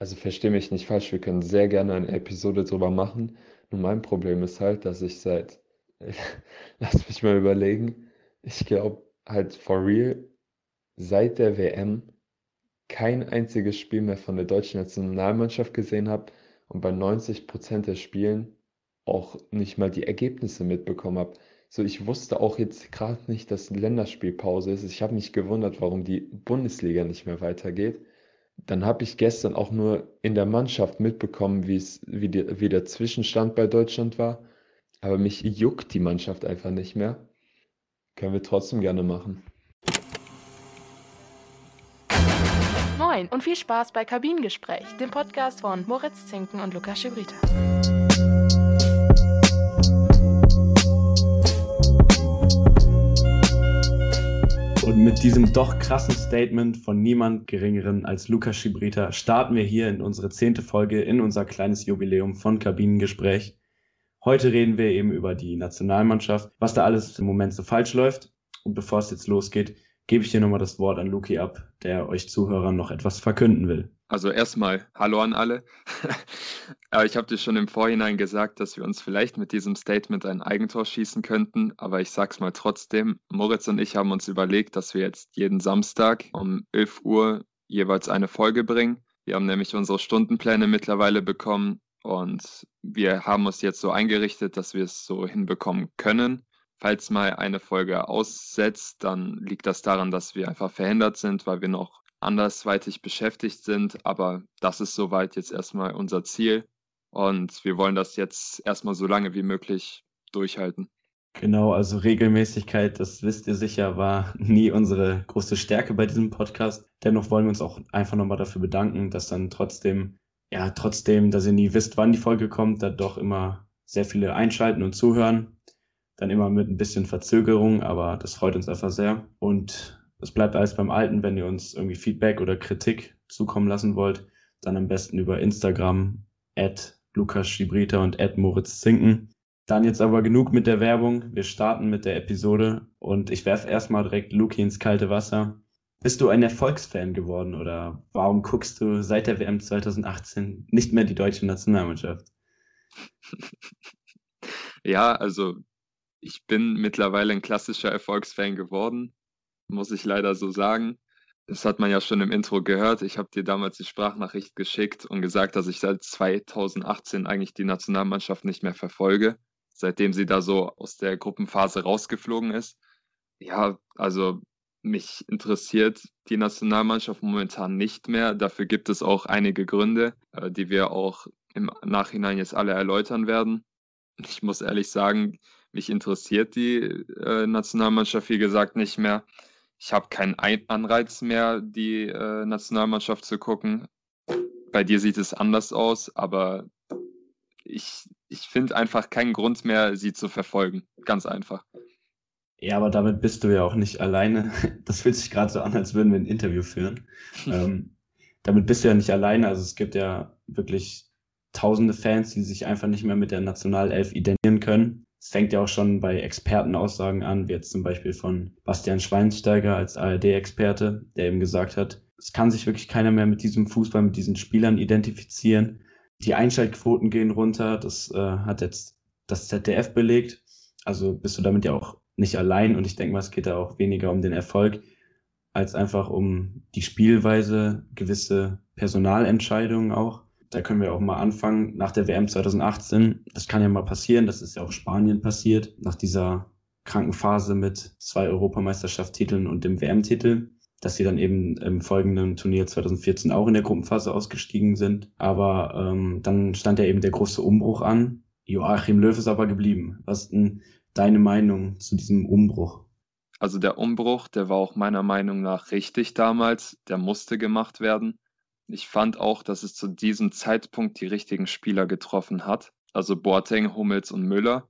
Also verstehe mich nicht falsch, wir können sehr gerne eine Episode drüber machen. Nur mein Problem ist halt, dass ich seit, lass mich mal überlegen, ich glaube halt for real, seit der WM kein einziges Spiel mehr von der deutschen Nationalmannschaft gesehen habe und bei 90% der Spielen auch nicht mal die Ergebnisse mitbekommen habe. So, ich wusste auch jetzt gerade nicht, dass Länderspielpause ist. Ich habe mich gewundert, warum die Bundesliga nicht mehr weitergeht. Dann habe ich gestern auch nur in der Mannschaft mitbekommen, wie die, wie der Zwischenstand bei Deutschland war. Aber mich juckt die Mannschaft einfach nicht mehr. Können wir trotzdem gerne machen. Moin und viel Spaß bei Kabinengespräch, dem Podcast von Moritz Zinken und Lukas Schibrita. Mit diesem doch krassen Statement von niemand Geringeren als Lukas Schibrita starten wir hier in unsere zehnte Folge in unser kleines Jubiläum von Kabinengespräch. Heute reden wir eben über die Nationalmannschaft, was da alles im Moment so falsch läuft. Und bevor es jetzt losgeht, gebe ich hier nochmal das Wort an Luki ab, der euch Zuhörern noch etwas verkünden will. Also erstmal Hallo an alle. ich habe dir schon im Vorhinein gesagt, dass wir uns vielleicht mit diesem Statement ein Eigentor schießen könnten, aber ich sag's mal trotzdem. Moritz und ich haben uns überlegt, dass wir jetzt jeden Samstag um 11 Uhr jeweils eine Folge bringen. Wir haben nämlich unsere Stundenpläne mittlerweile bekommen und wir haben uns jetzt so eingerichtet, dass wir es so hinbekommen können. Falls mal eine Folge aussetzt, dann liegt das daran, dass wir einfach verhindert sind, weil wir noch andersweitig beschäftigt sind. Aber das ist soweit jetzt erstmal unser Ziel. Und wir wollen das jetzt erstmal so lange wie möglich durchhalten. Genau, also Regelmäßigkeit, das wisst ihr sicher, war nie unsere große Stärke bei diesem Podcast. Dennoch wollen wir uns auch einfach nochmal dafür bedanken, dass dann trotzdem, ja, trotzdem, dass ihr nie wisst, wann die Folge kommt, da doch immer sehr viele einschalten und zuhören. Dann immer mit ein bisschen Verzögerung, aber das freut uns einfach sehr. Und es bleibt alles beim Alten. Wenn ihr uns irgendwie Feedback oder Kritik zukommen lassen wollt, dann am besten über Instagram at Lukas Schibrita und at Moritz Zinken. Dann jetzt aber genug mit der Werbung. Wir starten mit der Episode und ich werfe erstmal direkt Luki ins kalte Wasser. Bist du ein Erfolgsfan geworden oder warum guckst du seit der WM 2018 nicht mehr die deutsche Nationalmannschaft? Ja, also ich bin mittlerweile ein klassischer Erfolgsfan geworden, muss ich leider so sagen. Das hat man ja schon im Intro gehört. Ich habe dir damals die Sprachnachricht geschickt und gesagt, dass ich seit 2018 eigentlich die Nationalmannschaft nicht mehr verfolge, seitdem sie da so aus der Gruppenphase rausgeflogen ist. Ja, also mich interessiert die Nationalmannschaft momentan nicht mehr. Dafür gibt es auch einige Gründe, äh, die wir auch im Nachhinein jetzt alle erläutern werden. Ich muss ehrlich sagen, mich interessiert die äh, Nationalmannschaft, wie gesagt, nicht mehr. Ich habe keinen Anreiz mehr, die äh, Nationalmannschaft zu gucken. Bei dir sieht es anders aus, aber ich, ich finde einfach keinen Grund mehr, sie zu verfolgen. Ganz einfach. Ja, aber damit bist du ja auch nicht alleine. Das fühlt sich gerade so an, als würden wir ein Interview führen. ähm, damit bist du ja nicht alleine. Also es gibt ja wirklich tausende Fans, die sich einfach nicht mehr mit der Nationalelf identifizieren können. Es fängt ja auch schon bei Expertenaussagen an, wie jetzt zum Beispiel von Bastian Schweinsteiger als ARD-Experte, der eben gesagt hat, es kann sich wirklich keiner mehr mit diesem Fußball, mit diesen Spielern identifizieren. Die Einschaltquoten gehen runter, das äh, hat jetzt das ZDF belegt. Also bist du damit ja auch nicht allein und ich denke mal, es geht da auch weniger um den Erfolg, als einfach um die Spielweise, gewisse Personalentscheidungen auch da können wir auch mal anfangen nach der WM 2018. Das kann ja mal passieren, das ist ja auch Spanien passiert, nach dieser kranken Phase mit zwei Europameisterschaftstiteln und dem WM-Titel, dass sie dann eben im folgenden Turnier 2014 auch in der Gruppenphase ausgestiegen sind. Aber ähm, dann stand ja eben der große Umbruch an. Joachim Löw ist aber geblieben. Was ist denn deine Meinung zu diesem Umbruch? Also der Umbruch, der war auch meiner Meinung nach richtig damals. Der musste gemacht werden. Ich fand auch, dass es zu diesem Zeitpunkt die richtigen Spieler getroffen hat. Also Boateng, Hummels und Müller.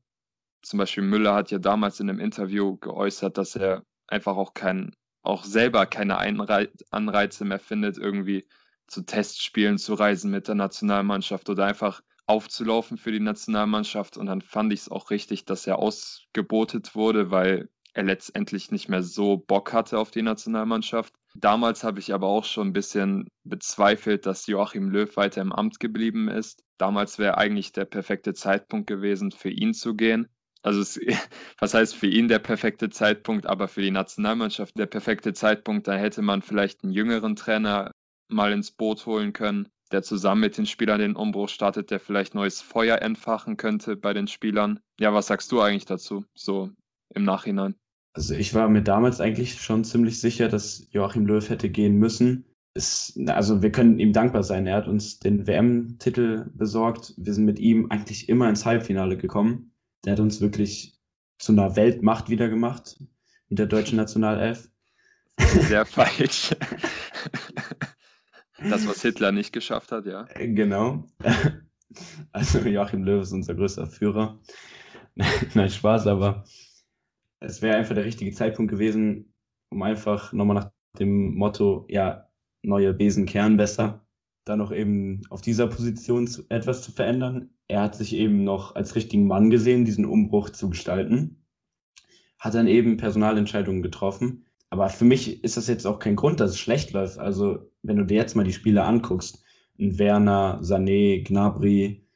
Zum Beispiel Müller hat ja damals in einem Interview geäußert, dass er einfach auch kein, auch selber keine Anreize mehr findet, irgendwie zu Testspielen zu reisen mit der Nationalmannschaft oder einfach aufzulaufen für die Nationalmannschaft. Und dann fand ich es auch richtig, dass er ausgebotet wurde, weil er letztendlich nicht mehr so Bock hatte auf die Nationalmannschaft. Damals habe ich aber auch schon ein bisschen bezweifelt, dass Joachim Löw weiter im Amt geblieben ist. Damals wäre eigentlich der perfekte Zeitpunkt gewesen, für ihn zu gehen. Also es, was heißt für ihn der perfekte Zeitpunkt, aber für die Nationalmannschaft der perfekte Zeitpunkt, da hätte man vielleicht einen jüngeren Trainer mal ins Boot holen können, der zusammen mit den Spielern den Umbruch startet, der vielleicht neues Feuer entfachen könnte bei den Spielern. Ja, was sagst du eigentlich dazu, so im Nachhinein? Also ich war mir damals eigentlich schon ziemlich sicher, dass Joachim Löw hätte gehen müssen. Es, also wir können ihm dankbar sein. Er hat uns den WM-Titel besorgt. Wir sind mit ihm eigentlich immer ins Halbfinale gekommen. Der hat uns wirklich zu einer Weltmacht wieder gemacht mit der deutschen Nationalelf. Sehr falsch. Das, was Hitler nicht geschafft hat, ja. Genau. Also Joachim Löw ist unser größter Führer. Nein, Spaß, aber es wäre einfach der richtige Zeitpunkt gewesen, um einfach nochmal nach dem Motto, ja, neue Besen kehren besser, dann noch eben auf dieser Position etwas zu verändern. Er hat sich eben noch als richtigen Mann gesehen, diesen Umbruch zu gestalten, hat dann eben Personalentscheidungen getroffen. Aber für mich ist das jetzt auch kein Grund, dass es schlecht läuft. Also, wenn du dir jetzt mal die Spiele anguckst, Werner, Sané, Gnabry,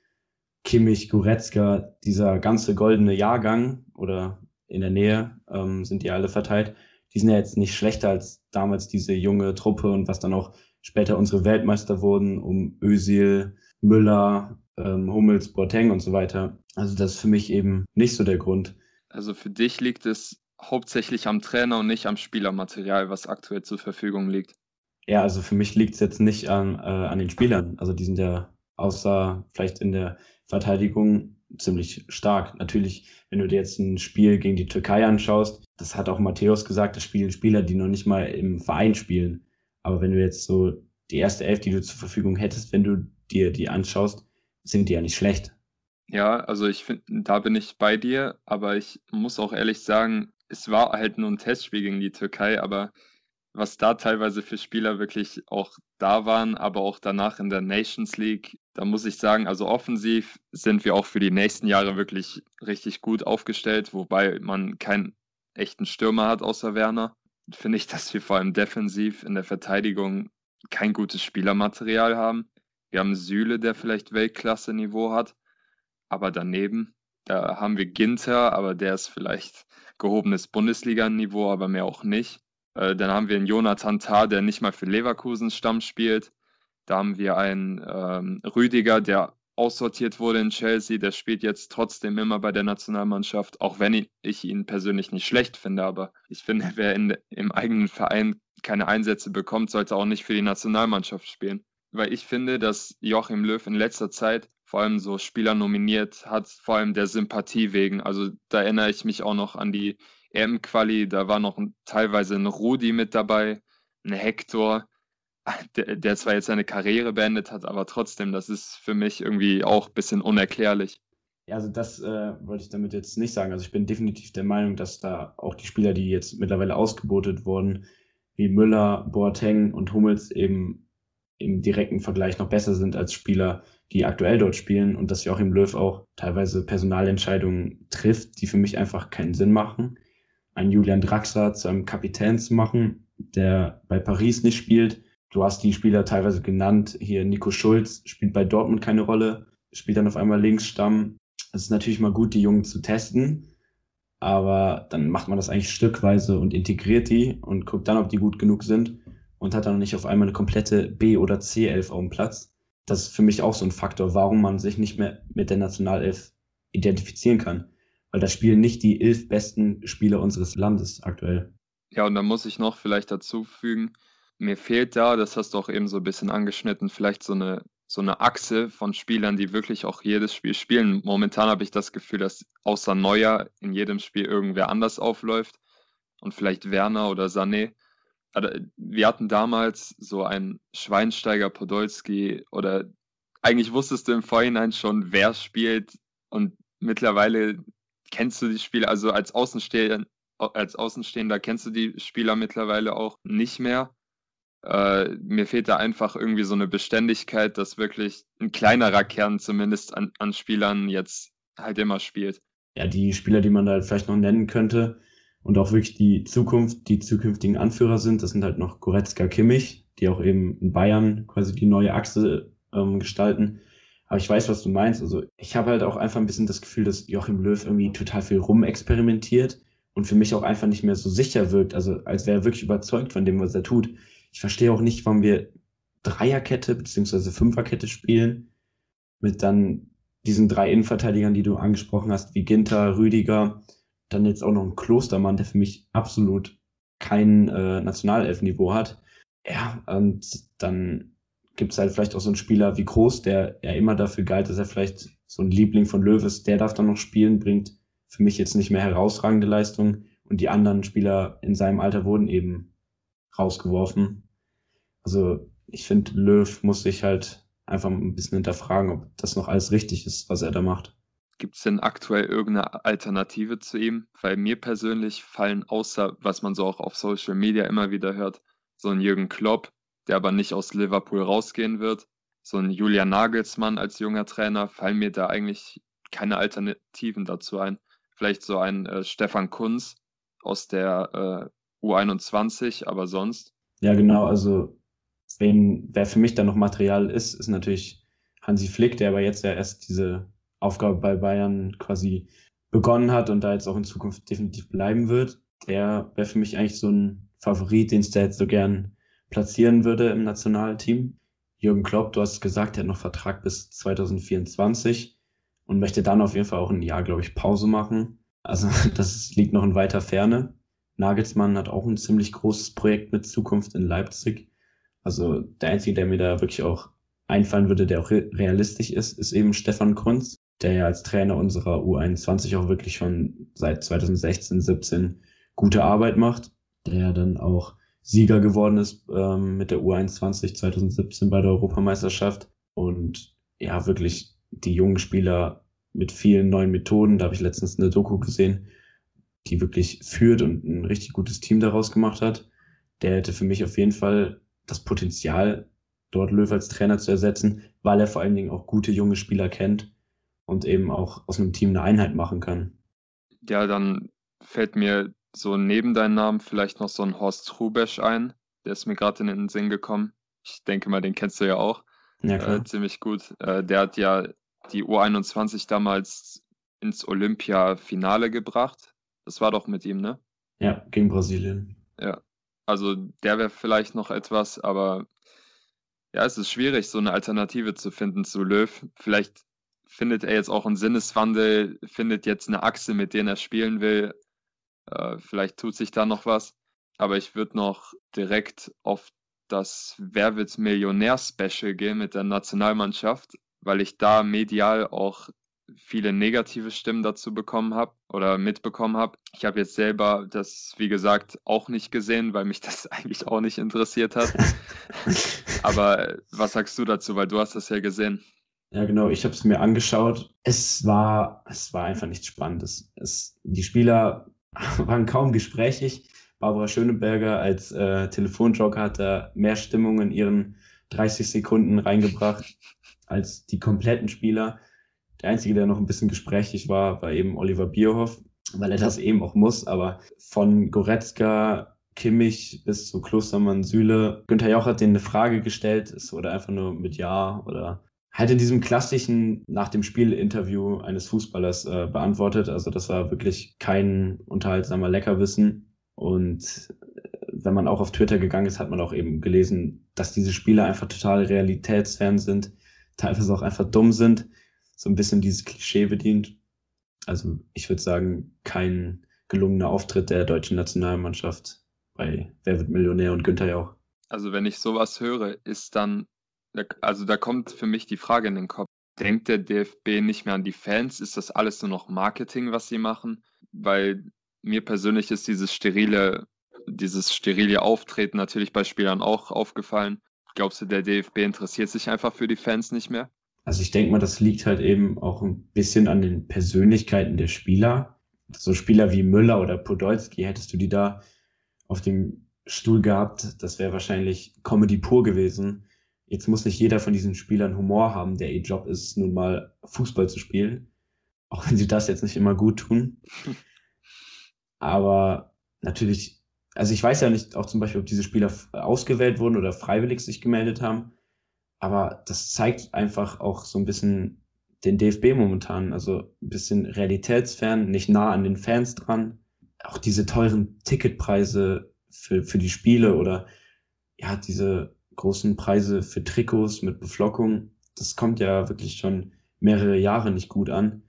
Kimmich, Goretzka, dieser ganze goldene Jahrgang oder in der Nähe ähm, sind die alle verteilt. Die sind ja jetzt nicht schlechter als damals diese junge Truppe und was dann auch später unsere Weltmeister wurden, um Özil, Müller, ähm, Hummels, Boateng und so weiter. Also das ist für mich eben nicht so der Grund. Also für dich liegt es hauptsächlich am Trainer und nicht am Spielermaterial, was aktuell zur Verfügung liegt. Ja, also für mich liegt es jetzt nicht an, äh, an den Spielern. Also die sind ja außer vielleicht in der Verteidigung ziemlich stark. Natürlich, wenn du dir jetzt ein Spiel gegen die Türkei anschaust, das hat auch Matthäus gesagt, das spielen Spieler, die noch nicht mal im Verein spielen. Aber wenn du jetzt so die erste Elf, die du zur Verfügung hättest, wenn du dir die anschaust, sind die ja nicht schlecht. Ja, also ich finde, da bin ich bei dir, aber ich muss auch ehrlich sagen, es war halt nur ein Testspiel gegen die Türkei, aber was da teilweise für Spieler wirklich auch da waren, aber auch danach in der Nations League, da muss ich sagen, also offensiv sind wir auch für die nächsten Jahre wirklich richtig gut aufgestellt, wobei man keinen echten Stürmer hat außer Werner. Finde ich, dass wir vor allem defensiv in der Verteidigung kein gutes Spielermaterial haben. Wir haben Süle, der vielleicht Weltklasse-Niveau hat, aber daneben, da haben wir Ginter, aber der ist vielleicht gehobenes Bundesliga-Niveau, aber mehr auch nicht. Äh, dann haben wir einen Jonathan Tah, der nicht mal für Leverkusen Stamm spielt. Da haben wir einen ähm, Rüdiger, der aussortiert wurde in Chelsea. Der spielt jetzt trotzdem immer bei der Nationalmannschaft, auch wenn ich ihn persönlich nicht schlecht finde. Aber ich finde, wer in, im eigenen Verein keine Einsätze bekommt, sollte auch nicht für die Nationalmannschaft spielen. Weil ich finde, dass Joachim Löw in letzter Zeit vor allem so Spieler nominiert hat, vor allem der Sympathie wegen. Also da erinnere ich mich auch noch an die EM-Quali, da war noch teilweise ein Rudi mit dabei, ein Hector, der, zwar jetzt seine Karriere beendet hat, aber trotzdem, das ist für mich irgendwie auch ein bisschen unerklärlich. Ja, also das äh, wollte ich damit jetzt nicht sagen. Also ich bin definitiv der Meinung, dass da auch die Spieler, die jetzt mittlerweile ausgebotet wurden, wie Müller, Boateng und Hummels eben im direkten Vergleich noch besser sind als Spieler, die aktuell dort spielen und dass Joachim Löw auch teilweise Personalentscheidungen trifft, die für mich einfach keinen Sinn machen. Ein Julian Draxler zu einem Kapitän zu machen, der bei Paris nicht spielt. Du hast die Spieler teilweise genannt. Hier Nico Schulz spielt bei Dortmund keine Rolle, spielt dann auf einmal Linksstamm. Es ist natürlich mal gut, die Jungen zu testen, aber dann macht man das eigentlich stückweise und integriert die und guckt dann, ob die gut genug sind und hat dann nicht auf einmal eine komplette B- oder C-Elf auf dem Platz das ist für mich auch so ein Faktor, warum man sich nicht mehr mit der Nationalelf identifizieren kann. Weil da spielen nicht die elf besten Spieler unseres Landes aktuell. Ja, und da muss ich noch vielleicht dazu fügen, mir fehlt da, das hast du auch eben so ein bisschen angeschnitten, vielleicht so eine, so eine Achse von Spielern, die wirklich auch jedes Spiel spielen. Momentan habe ich das Gefühl, dass außer Neuer in jedem Spiel irgendwer anders aufläuft und vielleicht Werner oder Sané wir hatten damals so einen Schweinsteiger Podolski oder eigentlich wusstest du im Vorhinein schon, wer spielt und mittlerweile kennst du die Spieler, also als Außenstehender, als Außenstehender kennst du die Spieler mittlerweile auch nicht mehr. Äh, mir fehlt da einfach irgendwie so eine Beständigkeit, dass wirklich ein kleinerer Kern zumindest an, an Spielern jetzt halt immer spielt. Ja, die Spieler, die man da vielleicht noch nennen könnte, und auch wirklich die Zukunft, die zukünftigen Anführer sind. Das sind halt noch Goretzka, Kimmich, die auch eben in Bayern quasi die neue Achse ähm, gestalten. Aber ich weiß, was du meinst. Also ich habe halt auch einfach ein bisschen das Gefühl, dass Joachim Löw irgendwie total viel rumexperimentiert und für mich auch einfach nicht mehr so sicher wirkt. Also als wäre er wirklich überzeugt von dem, was er tut. Ich verstehe auch nicht, warum wir Dreierkette beziehungsweise Fünferkette spielen mit dann diesen drei Innenverteidigern, die du angesprochen hast, wie Ginter, Rüdiger, dann jetzt auch noch ein Klostermann, der für mich absolut kein äh, Nationalelfniveau hat. Ja, und dann gibt es halt vielleicht auch so einen Spieler wie Groß, der ja immer dafür galt, dass er vielleicht so ein Liebling von Löw ist, der darf dann noch spielen, bringt für mich jetzt nicht mehr herausragende Leistung und die anderen Spieler in seinem Alter wurden eben rausgeworfen. Also ich finde, Löw muss sich halt einfach ein bisschen hinterfragen, ob das noch alles richtig ist, was er da macht. Gibt es denn aktuell irgendeine Alternative zu ihm? Weil mir persönlich fallen außer, was man so auch auf Social Media immer wieder hört, so ein Jürgen Klopp, der aber nicht aus Liverpool rausgehen wird, so ein Julian Nagelsmann als junger Trainer, fallen mir da eigentlich keine Alternativen dazu ein. Vielleicht so ein äh, Stefan Kunz aus der äh, U21, aber sonst. Ja, genau. Also, wen, wer für mich da noch Material ist, ist natürlich Hansi Flick, der aber jetzt ja erst diese Aufgabe bei Bayern quasi begonnen hat und da jetzt auch in Zukunft definitiv bleiben wird. Der wäre für mich eigentlich so ein Favorit, den es da jetzt so gern platzieren würde im Nationalteam. Jürgen Klopp, du hast gesagt, er hat noch Vertrag bis 2024 und möchte dann auf jeden Fall auch ein Jahr, glaube ich, Pause machen. Also das liegt noch in weiter Ferne. Nagelsmann hat auch ein ziemlich großes Projekt mit Zukunft in Leipzig. Also der Einzige, der mir da wirklich auch einfallen würde, der auch realistisch ist, ist eben Stefan Kunz der ja als Trainer unserer U21 auch wirklich schon seit 2016, 17 gute Arbeit macht, der ja dann auch Sieger geworden ist ähm, mit der U21 2017 bei der Europameisterschaft und ja, wirklich die jungen Spieler mit vielen neuen Methoden, da habe ich letztens eine Doku gesehen, die wirklich führt und ein richtig gutes Team daraus gemacht hat. Der hätte für mich auf jeden Fall das Potenzial, dort Löw als Trainer zu ersetzen, weil er vor allen Dingen auch gute junge Spieler kennt und eben auch aus einem Team eine Einheit machen kann. Ja, dann fällt mir so neben deinem Namen vielleicht noch so ein Horst Rubesch ein. Der ist mir gerade in den Sinn gekommen. Ich denke mal, den kennst du ja auch. Ja, klar. Äh, ziemlich gut. Äh, der hat ja die U21 damals ins Olympia-Finale gebracht. Das war doch mit ihm, ne? Ja, gegen Brasilien. Ja, also der wäre vielleicht noch etwas, aber ja, es ist schwierig, so eine Alternative zu finden zu Löw. Vielleicht findet er jetzt auch einen Sinneswandel, findet jetzt eine Achse, mit der er spielen will. Äh, vielleicht tut sich da noch was. Aber ich würde noch direkt auf das Wer wird Millionär-Special gehen mit der Nationalmannschaft, weil ich da medial auch viele negative Stimmen dazu bekommen habe oder mitbekommen habe. Ich habe jetzt selber das, wie gesagt, auch nicht gesehen, weil mich das eigentlich auch nicht interessiert hat. Aber was sagst du dazu, weil du hast das ja gesehen? Ja, genau, ich habe es mir angeschaut. Es war, es war einfach nichts Spannendes. Es, die Spieler waren kaum gesprächig. Barbara Schöneberger als äh, Telefonjoker hat da mehr Stimmung in ihren 30 Sekunden reingebracht als die kompletten Spieler. Der Einzige, der noch ein bisschen gesprächig war, war eben Oliver Bierhoff, weil er das eben auch muss. Aber von Goretzka, Kimmich bis zu Klostermann, Süle, Günther Jauch hat denen eine Frage gestellt. Es wurde einfach nur mit Ja oder halt in diesem klassischen nach dem Spiel-Interview eines Fußballers äh, beantwortet. Also das war wirklich kein unterhaltsamer Leckerwissen. Und äh, wenn man auch auf Twitter gegangen ist, hat man auch eben gelesen, dass diese Spieler einfach total realitätsfern sind, teilweise auch einfach dumm sind, so ein bisschen dieses Klischee bedient. Also ich würde sagen, kein gelungener Auftritt der deutschen Nationalmannschaft bei Wer wird Millionär und Günther Jauch. Also wenn ich sowas höre, ist dann also da kommt für mich die Frage in den Kopf. Denkt der DFB nicht mehr an die Fans? Ist das alles nur noch Marketing, was sie machen? Weil mir persönlich ist dieses sterile, dieses sterile Auftreten natürlich bei Spielern auch aufgefallen. Glaubst du, der DFB interessiert sich einfach für die Fans nicht mehr? Also ich denke mal, das liegt halt eben auch ein bisschen an den Persönlichkeiten der Spieler. So Spieler wie Müller oder Podolski, hättest du die da auf dem Stuhl gehabt, das wäre wahrscheinlich Comedy pur gewesen. Jetzt muss nicht jeder von diesen Spielern Humor haben, der ihr Job ist, nun mal Fußball zu spielen. Auch wenn sie das jetzt nicht immer gut tun. Aber natürlich, also ich weiß ja nicht auch zum Beispiel, ob diese Spieler ausgewählt wurden oder freiwillig sich gemeldet haben, aber das zeigt einfach auch so ein bisschen den DFB momentan, also ein bisschen realitätsfern, nicht nah an den Fans dran. Auch diese teuren Ticketpreise für, für die Spiele oder ja, diese großen Preise für Trikots mit Beflockung, das kommt ja wirklich schon mehrere Jahre nicht gut an.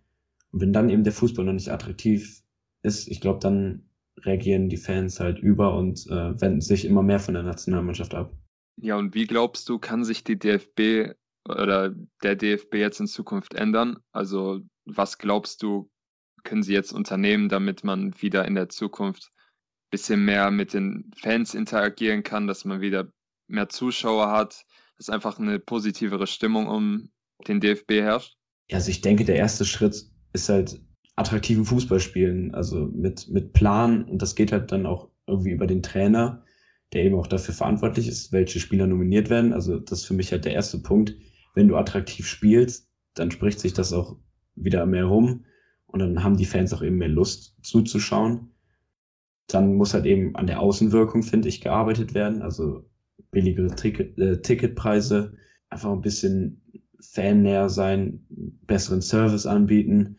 Und wenn dann eben der Fußball noch nicht attraktiv ist, ich glaube, dann reagieren die Fans halt über und äh, wenden sich immer mehr von der Nationalmannschaft ab. Ja, und wie glaubst du, kann sich die DFB oder der DFB jetzt in Zukunft ändern? Also, was glaubst du, können sie jetzt unternehmen, damit man wieder in der Zukunft ein bisschen mehr mit den Fans interagieren kann, dass man wieder mehr Zuschauer hat, dass einfach eine positivere Stimmung um den DFB herrscht? Ja, also ich denke, der erste Schritt ist halt attraktiven Fußball spielen, also mit, mit Plan und das geht halt dann auch irgendwie über den Trainer, der eben auch dafür verantwortlich ist, welche Spieler nominiert werden. Also das ist für mich halt der erste Punkt. Wenn du attraktiv spielst, dann spricht sich das auch wieder mehr rum und dann haben die Fans auch eben mehr Lust zuzuschauen. Dann muss halt eben an der Außenwirkung, finde ich, gearbeitet werden. Also billigere Ticket, äh, Ticketpreise, einfach ein bisschen fannäher sein, besseren Service anbieten,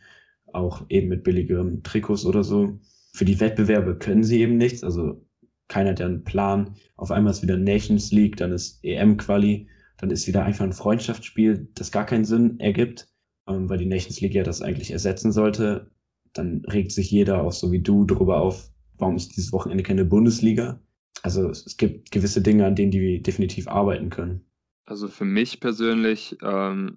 auch eben mit billigeren Trikots oder so. Für die Wettbewerbe können sie eben nichts, also keiner hat ja einen Plan. Auf einmal ist wieder Nations League, dann ist EM-Quali, dann ist wieder einfach ein Freundschaftsspiel, das gar keinen Sinn ergibt, ähm, weil die Nations League ja das eigentlich ersetzen sollte. Dann regt sich jeder, auch so wie du, darüber auf, warum ist dieses Wochenende keine Bundesliga? Also es gibt gewisse Dinge, an denen die definitiv arbeiten können. Also für mich persönlich ähm,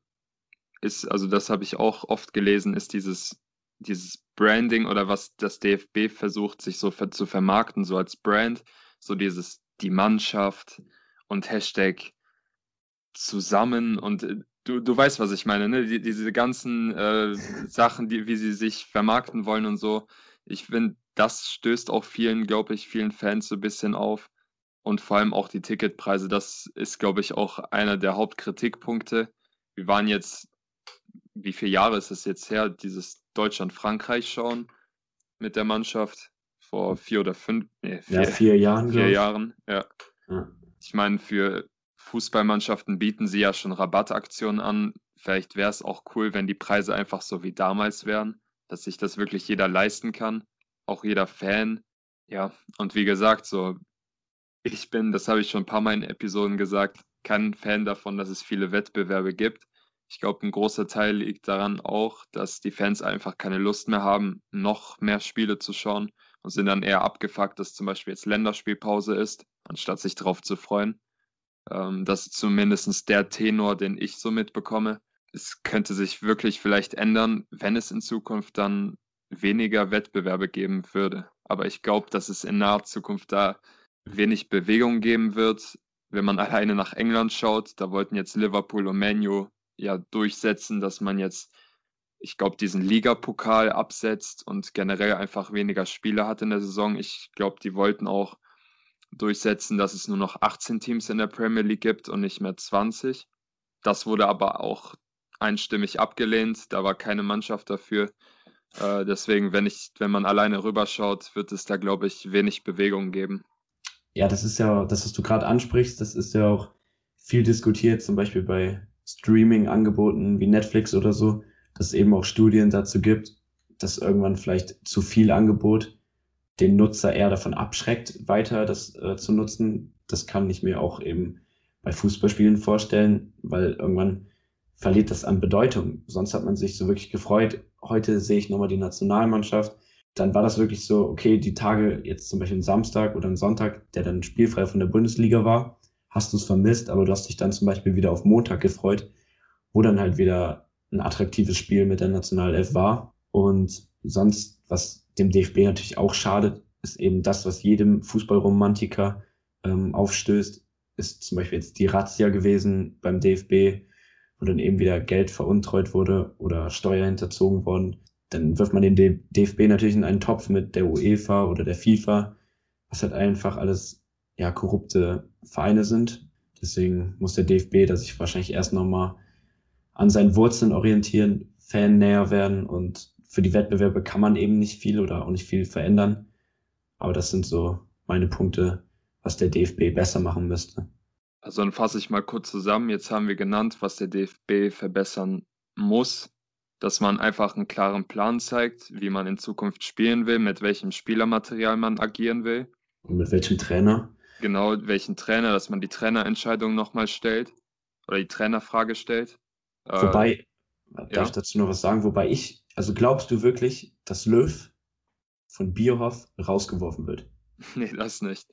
ist, also das habe ich auch oft gelesen, ist dieses, dieses Branding oder was das DFB versucht, sich so zu vermarkten, so als Brand, so dieses die Mannschaft und Hashtag zusammen und äh, du, du weißt, was ich meine, ne? Die, diese ganzen äh, Sachen, die, wie sie sich vermarkten wollen und so. Ich finde, das stößt auch vielen, glaube ich, vielen Fans so ein bisschen auf. Und vor allem auch die Ticketpreise, das ist, glaube ich, auch einer der Hauptkritikpunkte. Wir waren jetzt, wie viele Jahre ist es jetzt her, dieses Deutschland-Frankreich schauen mit der Mannschaft? Vor vier oder fünf, nee, vier, ja, vier Jahren. Vier Jahren, ja. ja. Ich meine, für Fußballmannschaften bieten sie ja schon Rabattaktionen an. Vielleicht wäre es auch cool, wenn die Preise einfach so wie damals wären, dass sich das wirklich jeder leisten kann, auch jeder Fan. Ja, und wie gesagt, so ich bin, das habe ich schon ein paar Mal in Episoden gesagt, kein Fan davon, dass es viele Wettbewerbe gibt. Ich glaube, ein großer Teil liegt daran auch, dass die Fans einfach keine Lust mehr haben, noch mehr Spiele zu schauen und sind dann eher abgefuckt, dass zum Beispiel jetzt Länderspielpause ist, anstatt sich darauf zu freuen. Ähm, das ist zumindest der Tenor, den ich so mitbekomme. Es könnte sich wirklich vielleicht ändern, wenn es in Zukunft dann weniger Wettbewerbe geben würde. Aber ich glaube, dass es in naher Zukunft da wenig Bewegung geben wird. Wenn man alleine nach England schaut, da wollten jetzt Liverpool und Manu ja durchsetzen, dass man jetzt, ich glaube, diesen Ligapokal absetzt und generell einfach weniger Spiele hat in der Saison. Ich glaube, die wollten auch durchsetzen, dass es nur noch 18 Teams in der Premier League gibt und nicht mehr 20. Das wurde aber auch einstimmig abgelehnt. Da war keine Mannschaft dafür. Äh, deswegen, wenn ich, wenn man alleine rüberschaut, wird es da, glaube ich, wenig Bewegung geben ja, das ist ja, das, was du gerade ansprichst, das ist ja auch viel diskutiert, zum Beispiel bei Streaming-Angeboten wie Netflix oder so, dass es eben auch Studien dazu gibt, dass irgendwann vielleicht zu viel Angebot den Nutzer eher davon abschreckt, weiter das äh, zu nutzen. Das kann ich mir auch eben bei Fußballspielen vorstellen, weil irgendwann verliert das an Bedeutung. Sonst hat man sich so wirklich gefreut. Heute sehe ich nochmal die Nationalmannschaft dann war das wirklich so, okay, die Tage, jetzt zum Beispiel Samstag oder Sonntag, der dann spielfrei von der Bundesliga war, hast du es vermisst, aber du hast dich dann zum Beispiel wieder auf Montag gefreut, wo dann halt wieder ein attraktives Spiel mit der Nationalelf war. Und sonst, was dem DFB natürlich auch schadet, ist eben das, was jedem Fußballromantiker ähm, aufstößt, ist zum Beispiel jetzt die Razzia gewesen beim DFB, wo dann eben wieder Geld veruntreut wurde oder Steuer hinterzogen worden dann wirft man den DFB natürlich in einen Topf mit der UEFA oder der FIFA, was halt einfach alles ja korrupte Vereine sind. Deswegen muss der DFB da sich wahrscheinlich erst nochmal an seinen Wurzeln orientieren, Fan näher werden und für die Wettbewerbe kann man eben nicht viel oder auch nicht viel verändern. Aber das sind so meine Punkte, was der DFB besser machen müsste. Also dann fasse ich mal kurz zusammen. Jetzt haben wir genannt, was der DFB verbessern muss, dass man einfach einen klaren Plan zeigt, wie man in Zukunft spielen will, mit welchem Spielermaterial man agieren will. Und mit welchem Trainer? Genau, welchen Trainer, dass man die Trainerentscheidung nochmal stellt oder die Trainerfrage stellt. Wobei, äh, darf ja? ich dazu noch was sagen? Wobei ich, also glaubst du wirklich, dass Löw von Bierhoff rausgeworfen wird? Nee, das nicht.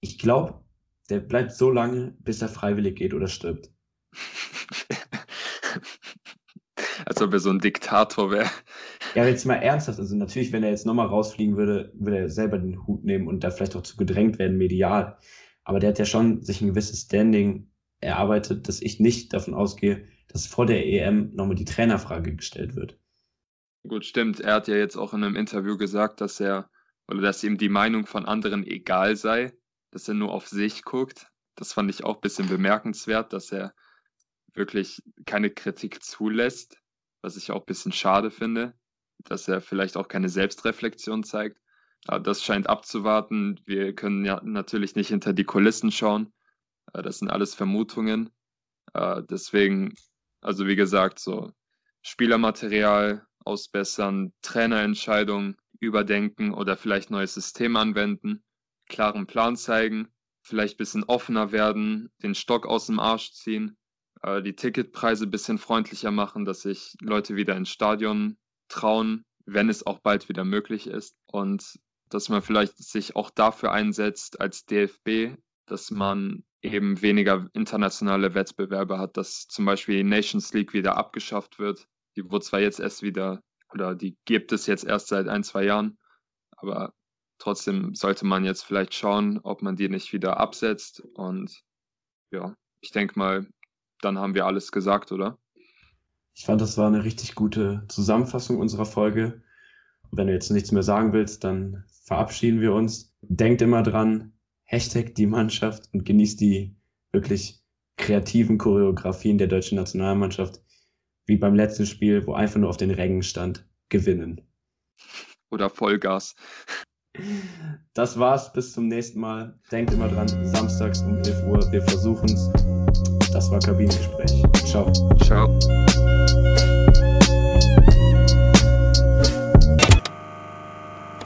Ich glaube, der bleibt so lange, bis er freiwillig geht oder stirbt. Als ob er so ein Diktator wäre. Ja, jetzt mal ernsthaft. Also natürlich, wenn er jetzt nochmal rausfliegen würde, würde er selber den Hut nehmen und da vielleicht auch zu gedrängt werden, medial. Aber der hat ja schon sich ein gewisses Standing erarbeitet, dass ich nicht davon ausgehe, dass vor der EM nochmal die Trainerfrage gestellt wird. Gut, stimmt. Er hat ja jetzt auch in einem Interview gesagt, dass er oder dass ihm die Meinung von anderen egal sei, dass er nur auf sich guckt. Das fand ich auch ein bisschen bemerkenswert, dass er wirklich keine Kritik zulässt, was ich auch ein bisschen schade finde, dass er vielleicht auch keine Selbstreflexion zeigt. Aber das scheint abzuwarten. Wir können ja natürlich nicht hinter die Kulissen schauen. Äh, das sind alles Vermutungen. Äh, deswegen, also wie gesagt, so Spielermaterial ausbessern, Trainerentscheidungen überdenken oder vielleicht neues System anwenden, klaren Plan zeigen, vielleicht ein bisschen offener werden, den Stock aus dem Arsch ziehen, äh, die Ticketpreise ein bisschen freundlicher machen, dass sich Leute wieder ins Stadion trauen, wenn es auch bald wieder möglich ist. Und dass man vielleicht sich auch dafür einsetzt als DFB, dass man eben weniger internationale Wettbewerbe hat, dass zum Beispiel die Nations League wieder abgeschafft wird. Die wurde zwar jetzt erst wieder, oder die gibt es jetzt erst seit ein, zwei Jahren, aber trotzdem sollte man jetzt vielleicht schauen, ob man die nicht wieder absetzt. Und ja, ich denke mal, dann haben wir alles gesagt, oder? Ich fand, das war eine richtig gute Zusammenfassung unserer Folge. Wenn du jetzt nichts mehr sagen willst, dann verabschieden wir uns. Denkt immer dran, Hashtag die Mannschaft und genießt die wirklich kreativen Choreografien der deutschen Nationalmannschaft, wie beim letzten Spiel, wo einfach nur auf den Rängen stand, gewinnen. Oder Vollgas. Das war's, bis zum nächsten Mal. Denkt immer dran, samstags um 11 Uhr, wir versuchen's. Das war Kabinengespräch. Ciao. Ciao.